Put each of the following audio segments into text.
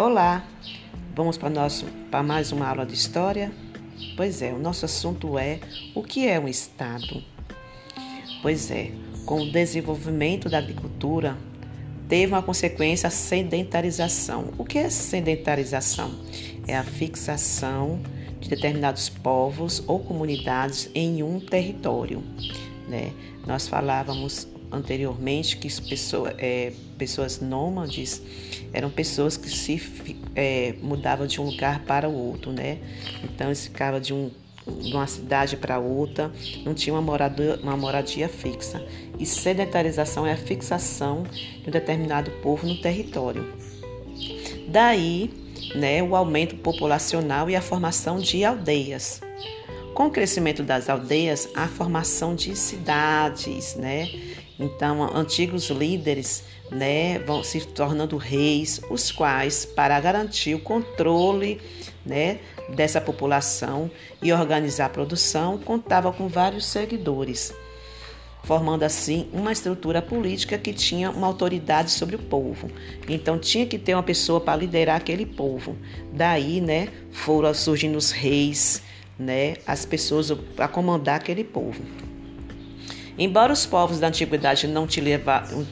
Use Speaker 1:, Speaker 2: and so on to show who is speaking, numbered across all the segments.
Speaker 1: Olá, vamos para, nosso, para mais uma aula de história? Pois é, o nosso assunto é o que é um Estado? Pois é, com o desenvolvimento da agricultura, teve uma consequência a sedentarização. O que é sedentarização? É a fixação de determinados povos ou comunidades em um território. Né? Nós falávamos anteriormente que pessoa, é, pessoas nômades eram pessoas que se é, mudavam de um lugar para o outro, né? Então eles ficavam de, um, de uma cidade para outra, não tinha uma uma moradia fixa. E sedentarização é a fixação de um determinado povo no território. Daí, né, o aumento populacional e a formação de aldeias. Com o crescimento das aldeias, a formação de cidades, né? Então, antigos líderes né, vão se tornando reis, os quais, para garantir o controle né, dessa população e organizar a produção, contavam com vários seguidores, formando assim uma estrutura política que tinha uma autoridade sobre o povo. Então, tinha que ter uma pessoa para liderar aquele povo. Daí, né, foram surgindo os reis, né, as pessoas para comandar aquele povo. Embora os povos da antiguidade não,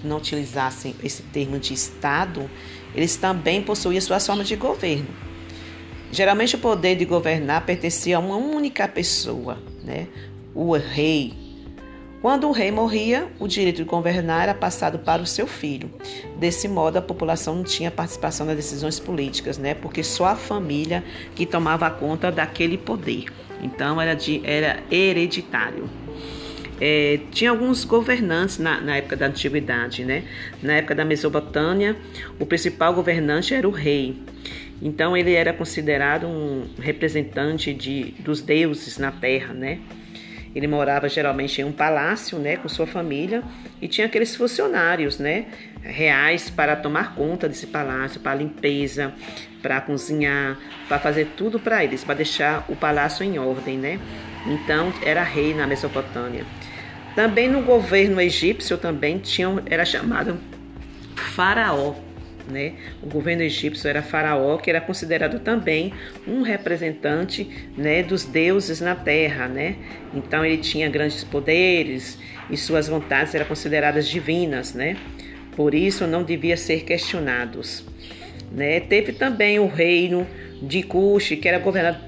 Speaker 1: não utilizassem esse termo de Estado, eles também possuíam suas formas de governo. Geralmente o poder de governar pertencia a uma única pessoa, né? o rei. Quando o rei morria, o direito de governar era passado para o seu filho. Desse modo, a população não tinha participação nas decisões políticas, né? porque só a família que tomava conta daquele poder. Então, era, de, era hereditário. É, tinha alguns governantes na, na, época da antiguidade, né? Na época da Mesopotâmia, o principal governante era o rei. Então ele era considerado um representante de, dos deuses na terra, né? Ele morava geralmente em um palácio, né, com sua família, e tinha aqueles funcionários, né, reais para tomar conta desse palácio, para limpeza, para cozinhar, para fazer tudo para eles, para deixar o palácio em ordem, né? Então era rei na Mesopotâmia. Também no governo egípcio também tinham, era chamado faraó, né? O governo egípcio era faraó, que era considerado também um representante, né, dos deuses na terra, né? Então ele tinha grandes poderes e suas vontades eram consideradas divinas, né? Por isso não devia ser questionados, né? Teve também o reino de Cush, que era governado,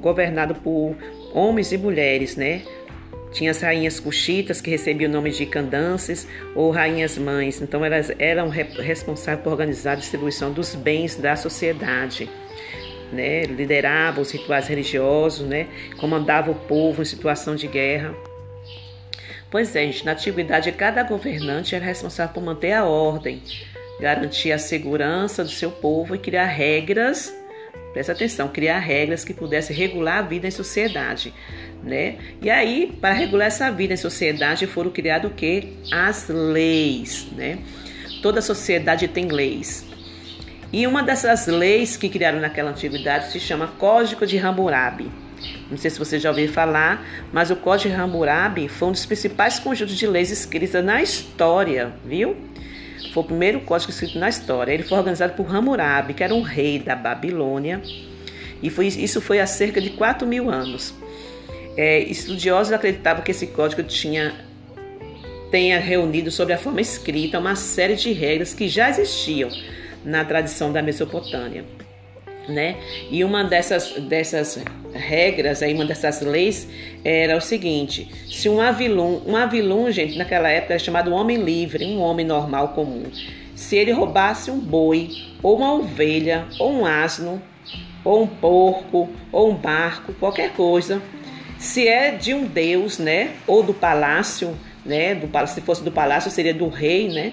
Speaker 1: governado por homens e mulheres, né? Tinha as rainhas cuxitas, que recebiam o nome de candances, ou rainhas mães. Então, elas eram responsáveis por organizar a distribuição dos bens da sociedade. Né? Lideravam os rituais religiosos, né? comandava o povo em situação de guerra. Pois é, gente, na antiguidade, cada governante era responsável por manter a ordem, garantir a segurança do seu povo e criar regras Presta atenção, criar regras que pudessem regular a vida em sociedade, né? E aí, para regular essa vida em sociedade, foram criados o que? As leis, né? Toda sociedade tem leis. E uma dessas leis que criaram naquela antiguidade se chama Código de Hammurabi. Não sei se você já ouviu falar, mas o Código de Hammurabi foi um dos principais conjuntos de leis escritas na história, viu? Foi o primeiro código escrito na história. Ele foi organizado por Hammurabi, que era um rei da Babilônia, e foi, isso foi há cerca de 4 mil anos. É, estudiosos acreditavam que esse código tinha tenha reunido sobre a forma escrita uma série de regras que já existiam na tradição da Mesopotâmia né? E uma dessas, dessas regras, aí, uma dessas leis era o seguinte: se um avilum, um avilum, gente, naquela época era chamado homem livre, um homem normal comum. Se ele roubasse um boi, ou uma ovelha, ou um asno, ou um porco, ou um barco, qualquer coisa, se é de um deus, né, ou do palácio, né, do, se fosse do palácio seria do rei, né,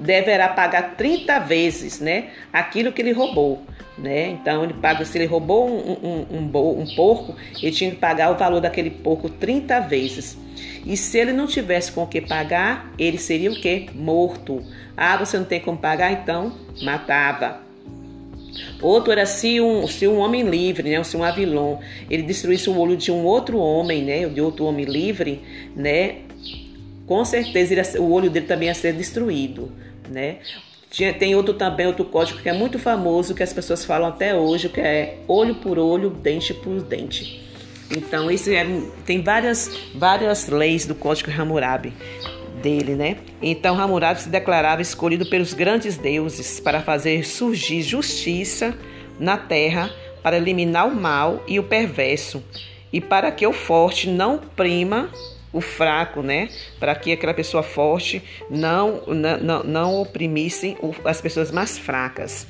Speaker 1: deverá pagar 30 vezes, né, aquilo que ele roubou. Né? Então ele paga, se ele roubou um, um, um, um, porco, ele tinha que pagar o valor daquele porco 30 vezes. E se ele não tivesse com o que pagar, ele seria o que? Morto. Ah, você não tem como pagar, então matava. Outro era se um, se um homem livre, né, se um avilon, ele destruísse o olho de um outro homem, né, de outro homem livre, né, com certeza o olho dele também ia ser destruído, né. Tem outro também, outro código que é muito famoso, que as pessoas falam até hoje, que é olho por olho, dente por dente. Então, esse é, tem várias, várias leis do Código Hammurabi dele, né? Então Hammurabi se declarava escolhido pelos grandes deuses para fazer surgir justiça na terra, para eliminar o mal e o perverso, e para que o forte não prima o fraco, né? Para que aquela pessoa forte não não, não oprimisse as pessoas mais fracas.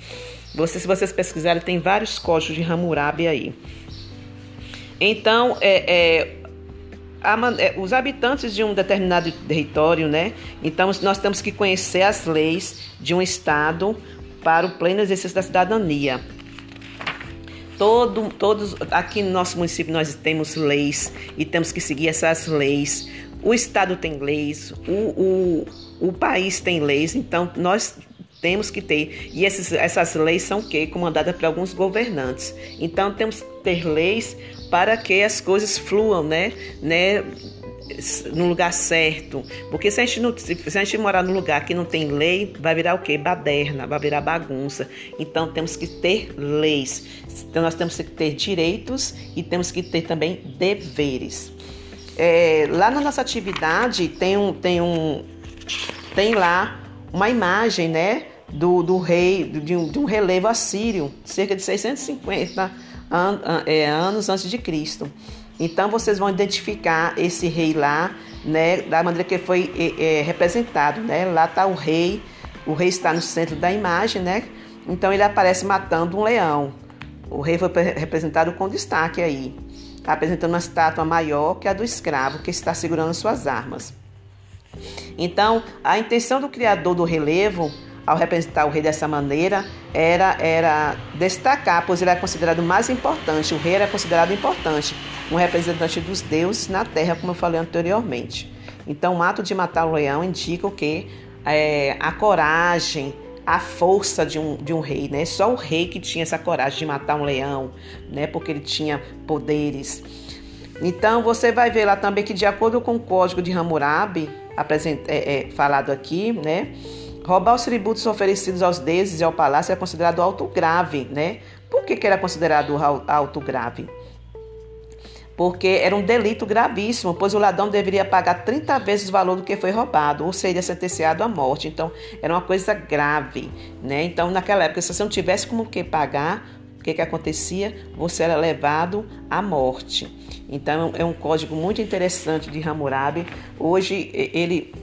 Speaker 1: Vocês, se vocês pesquisarem, tem vários códigos de Hammurabi aí. Então, é, é, é, os habitantes de um determinado território, né? Então, nós temos que conhecer as leis de um estado para o pleno exercício da cidadania. Todo, todos aqui no nosso município nós temos leis e temos que seguir essas leis. O estado tem leis, o, o, o país tem leis, então nós temos que ter. E esses, essas leis são que comandadas por alguns governantes. Então temos que ter leis para que as coisas fluam, né? né? No lugar certo. Porque se a, gente não, se a gente morar num lugar que não tem lei, vai virar o quê? Baderna, vai virar bagunça. Então temos que ter leis. Então nós temos que ter direitos e temos que ter também deveres. É, lá na nossa atividade tem um, tem um tem lá uma imagem, né? Do, do rei, de um, de um relevo assírio, cerca de 650 an, é, anos antes de Cristo. Então vocês vão identificar esse rei lá, né, da maneira que foi é, é, representado, né? Lá está o rei, o rei está no centro da imagem, né? Então ele aparece matando um leão. O rei foi representado com destaque aí, apresentando uma estátua maior que a do escravo que está segurando suas armas. Então, a intenção do criador do relevo ao representar o rei dessa maneira, era, era destacar, pois ele era considerado mais importante, o rei era considerado importante, um representante dos deuses na terra, como eu falei anteriormente. Então, o ato de matar o leão indica o que? É, a coragem, a força de um, de um rei, né? Só o rei que tinha essa coragem de matar um leão, né? Porque ele tinha poderes. Então, você vai ver lá também que, de acordo com o código de Hammurabi, é, é, falado aqui, né? Roubar os tributos oferecidos aos deuses e ao palácio é considerado alto grave, né? Por que, que era considerado alto grave? Porque era um delito gravíssimo, pois o ladrão deveria pagar 30 vezes o valor do que foi roubado, ou seria sentenciado à morte. Então, era uma coisa grave, né? Então, naquela época, se você não tivesse como que pagar, o que, que acontecia? Você era levado à morte. Então é um código muito interessante de Hammurabi. Hoje ele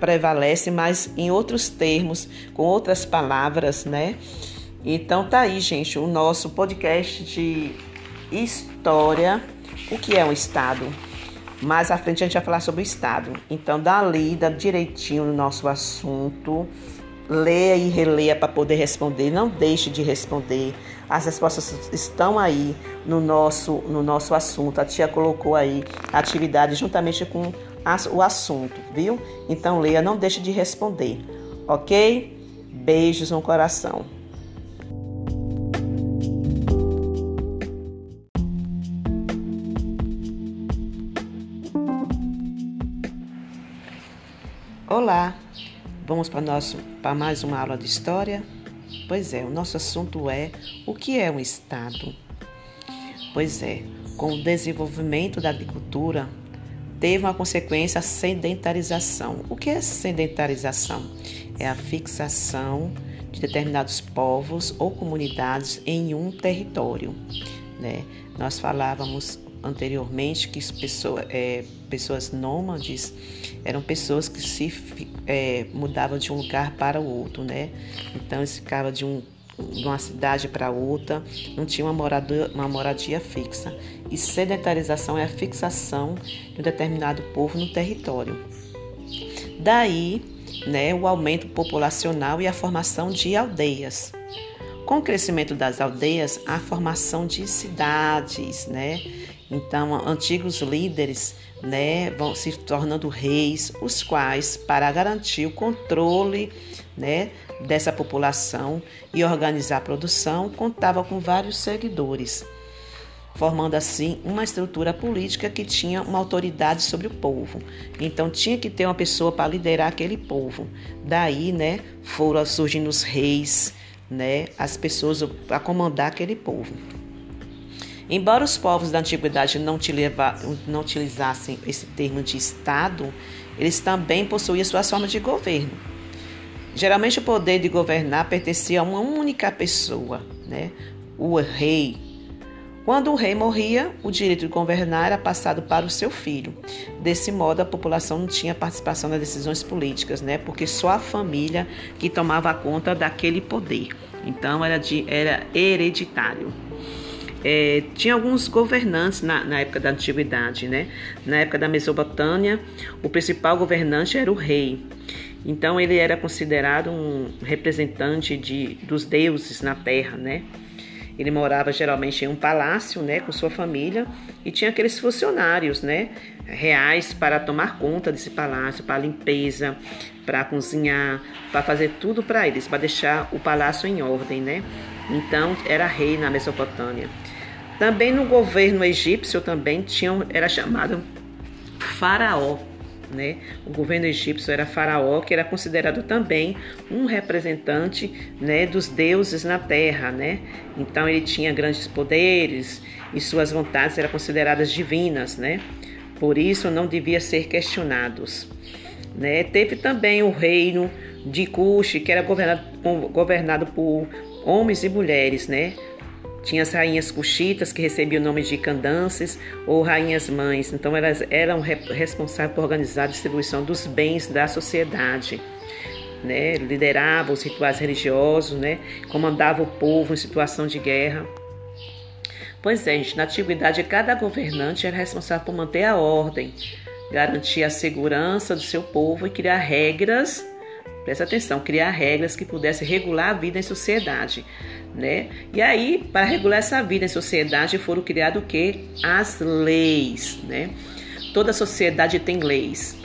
Speaker 1: prevalece, mas em outros termos, com outras palavras, né? Então tá aí, gente, o nosso podcast de história. O que é um estado? Mais à frente a gente vai falar sobre o estado. Então dá uma lida direitinho no nosso assunto. Leia e releia para poder responder. Não deixe de responder. As respostas estão aí no nosso, no nosso assunto. A tia colocou aí a atividade juntamente com o assunto, viu? Então leia, não deixe de responder, ok? Beijos no coração. Olá, vamos para, nosso, para mais uma aula de história. Pois é, o nosso assunto é o que é um Estado. Pois é, com o desenvolvimento da agricultura, teve uma consequência a sedentarização. O que é sedentarização? É a fixação de determinados povos ou comunidades em um território. Né? Nós falávamos anteriormente que pessoa, é, pessoas nômades eram pessoas que se é, mudavam de um lugar para o outro, né? Então eles ficavam de, um, de uma cidade para outra, não tinha uma moradia, uma moradia fixa. E sedentarização é a fixação de um determinado povo no território. Daí, né, o aumento populacional e a formação de aldeias. Com o crescimento das aldeias, a formação de cidades, né? Então, antigos líderes né, vão se tornando reis, os quais, para garantir o controle né, dessa população e organizar a produção, contavam com vários seguidores. formando assim uma estrutura política que tinha uma autoridade sobre o povo. Então tinha que ter uma pessoa para liderar aquele povo. Daí, né, foram surgindo os reis, né, as pessoas para comandar aquele povo. Embora os povos da antiguidade não, não utilizassem esse termo de Estado, eles também possuíam suas formas de governo. Geralmente o poder de governar pertencia a uma única pessoa, né? o rei. Quando o rei morria, o direito de governar era passado para o seu filho. Desse modo, a população não tinha participação nas decisões políticas, né? porque só a família que tomava conta daquele poder. Então, era, de, era hereditário. É, tinha alguns governantes na, na, época da antiguidade, né? Na época da Mesopotâmia, o principal governante era o rei. Então ele era considerado um representante de, dos deuses na terra, né? Ele morava geralmente em um palácio, né, com sua família, e tinha aqueles funcionários, né, reais para tomar conta desse palácio, para limpeza, para cozinhar, para fazer tudo para eles, para deixar o palácio em ordem, né? Então era rei na Mesopotâmia. Também no governo egípcio também tinha, era chamado faraó. Né? O governo egípcio era faraó, que era considerado também um representante né, dos deuses na terra. Né? Então ele tinha grandes poderes e suas vontades eram consideradas divinas. Né? Por isso não devia ser questionados. Né? Teve também o reino de Cush, que era governado, governado por homens e mulheres, né? Tinha as rainhas cuxitas, que recebiam o nome de candances, ou rainhas mães. Então, elas eram responsáveis por organizar a distribuição dos bens da sociedade. Né? Lideravam os rituais religiosos, né? comandava o povo em situação de guerra. Pois é, gente, na antiguidade, cada governante era responsável por manter a ordem, garantir a segurança do seu povo e criar regras Presta atenção, criar regras que pudessem regular a vida em sociedade, né? E aí, para regular essa vida em sociedade, foram criados o que? As leis, né? Toda sociedade tem leis.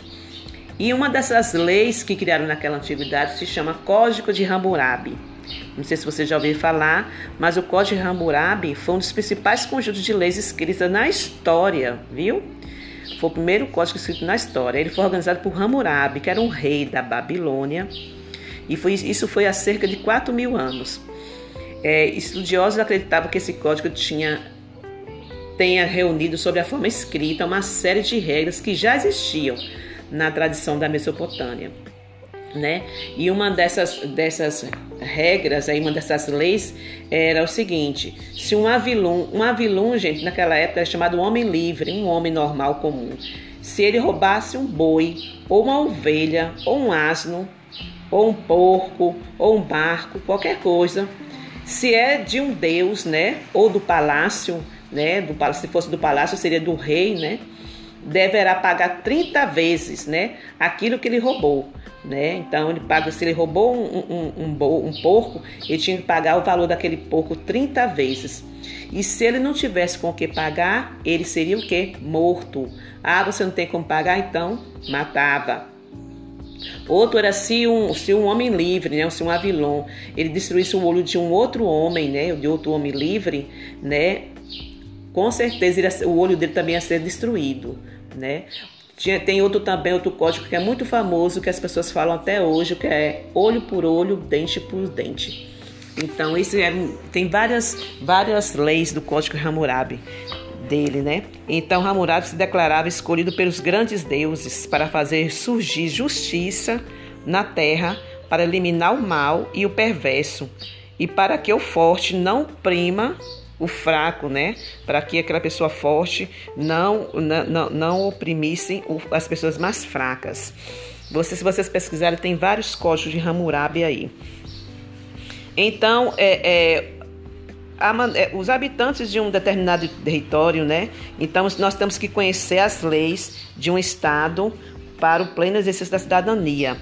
Speaker 1: E uma dessas leis que criaram naquela antiguidade se chama Código de Hammurabi. Não sei se você já ouviu falar, mas o Código de Hammurabi foi um dos principais conjuntos de leis escritas na história, viu? Foi o primeiro código escrito na história. Ele foi organizado por Hammurabi, que era um rei da Babilônia, e foi, isso foi há cerca de 4 mil anos. É, estudiosos acreditavam que esse código tinha tenha reunido sobre a forma escrita uma série de regras que já existiam na tradição da Mesopotâmia né? E uma dessas, dessas regras, aí, uma dessas leis era o seguinte: se um avilum, um avilum, gente, naquela época era chamado homem livre, um homem normal comum. Se ele roubasse um boi, ou uma ovelha, ou um asno, ou um porco, ou um barco, qualquer coisa, se é de um deus, né, ou do palácio, né, do se fosse do palácio seria do rei, né, deverá pagar 30 vezes, né, aquilo que ele roubou né? Então ele paga, se ele roubou um, um, um, um, porco, ele tinha que pagar o valor daquele porco 30 vezes. E se ele não tivesse com o que pagar, ele seria o que? Morto. Ah, você não tem como pagar, então matava. Outro era se um, se um homem livre, né, se um avilão, ele destruísse o olho de um outro homem, né, de outro homem livre, né, com certeza ele, o olho dele também ia ser destruído, né? Tem outro também, outro código que é muito famoso, que as pessoas falam até hoje, que é olho por olho, dente por dente. Então, isso é, tem várias, várias leis do Código Hammurabi dele, né? Então, Hammurabi se declarava escolhido pelos grandes deuses para fazer surgir justiça na terra, para eliminar o mal e o perverso, e para que o forte não prima o fraco, né? Para que aquela pessoa forte não, não, não oprimissem as pessoas mais fracas. Você, se vocês pesquisarem, tem vários códigos de Hammurabi aí. Então, é, é, os habitantes de um determinado território, né? Então, nós temos que conhecer as leis de um estado para o pleno exercício da cidadania.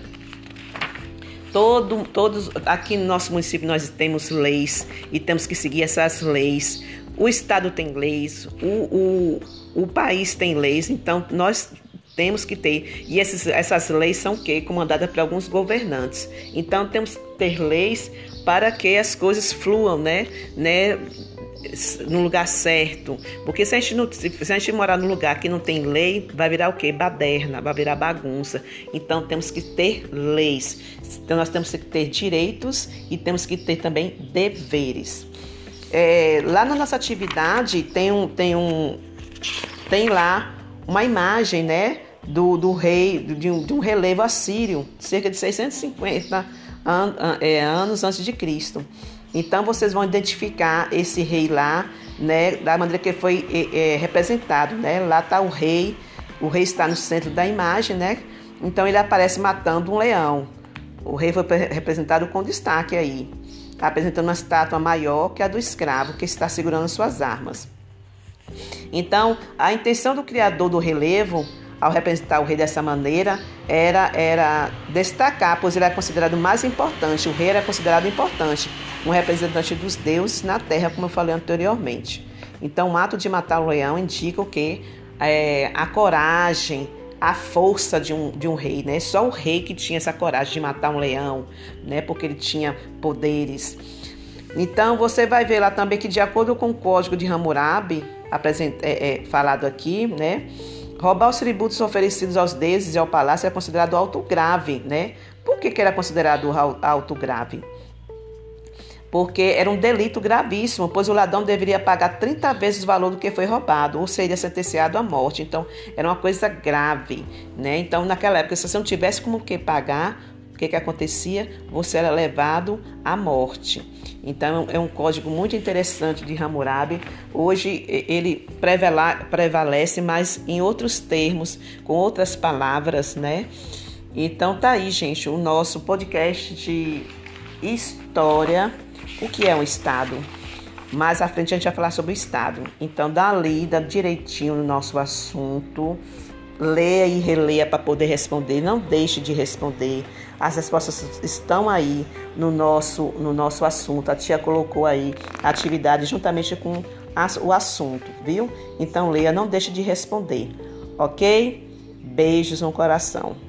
Speaker 1: Todo, todos aqui no nosso município nós temos leis e temos que seguir essas leis. O estado tem leis, o, o, o país tem leis, então nós temos que ter. E esses, essas leis são o quê? Comandadas por alguns governantes. Então temos que ter leis para que as coisas fluam, né? né? no lugar certo. Porque se a, gente não, se a gente morar num lugar que não tem lei, vai virar o quê? Baderna, vai virar bagunça. Então temos que ter leis. Então nós temos que ter direitos e temos que ter também deveres. É, lá na nossa atividade tem um, tem um tem lá uma imagem, né, do, do rei, de um, de um relevo assírio, cerca de 650 an, an, é, anos antes de Cristo. Então vocês vão identificar esse rei lá, né, da maneira que foi é, é, representado, né? Lá está o rei, o rei está no centro da imagem, né? Então ele aparece matando um leão. O rei foi representado com destaque aí, apresentando uma estátua maior que a do escravo que está segurando suas armas. Então, a intenção do criador do relevo ao representar o rei dessa maneira, era, era destacar, pois ele era considerado mais importante, o rei era considerado importante, um representante dos deuses na terra, como eu falei anteriormente. Então, o ato de matar o leão indica o que? É, a coragem, a força de um, de um rei, né? Só o rei que tinha essa coragem de matar um leão, né? Porque ele tinha poderes. Então, você vai ver lá também que, de acordo com o código de Hammurabi, apresent, é, é, falado aqui, né? Roubar os tributos oferecidos aos deuses e ao palácio é considerado alto grave, né? Por que, que era considerado alto grave? Porque era um delito gravíssimo, pois o ladrão deveria pagar 30 vezes o valor do que foi roubado, ou seria sentenciado à morte. Então, era uma coisa grave, né? Então, naquela época, se você não tivesse como que pagar, o que, que acontecia? Você era levado à morte. Então é um código muito interessante de Hammurabi. Hoje ele prevalece, mas em outros termos, com outras palavras, né? Então tá aí, gente, o nosso podcast de história. O que é um estado? Mais à frente a gente vai falar sobre o estado. Então dá lida direitinho no nosso assunto leia e releia para poder responder. Não deixe de responder. As respostas estão aí no nosso, no nosso assunto. A tia colocou aí a atividade juntamente com o assunto, viu? Então leia, não deixe de responder, ok? Beijos no coração.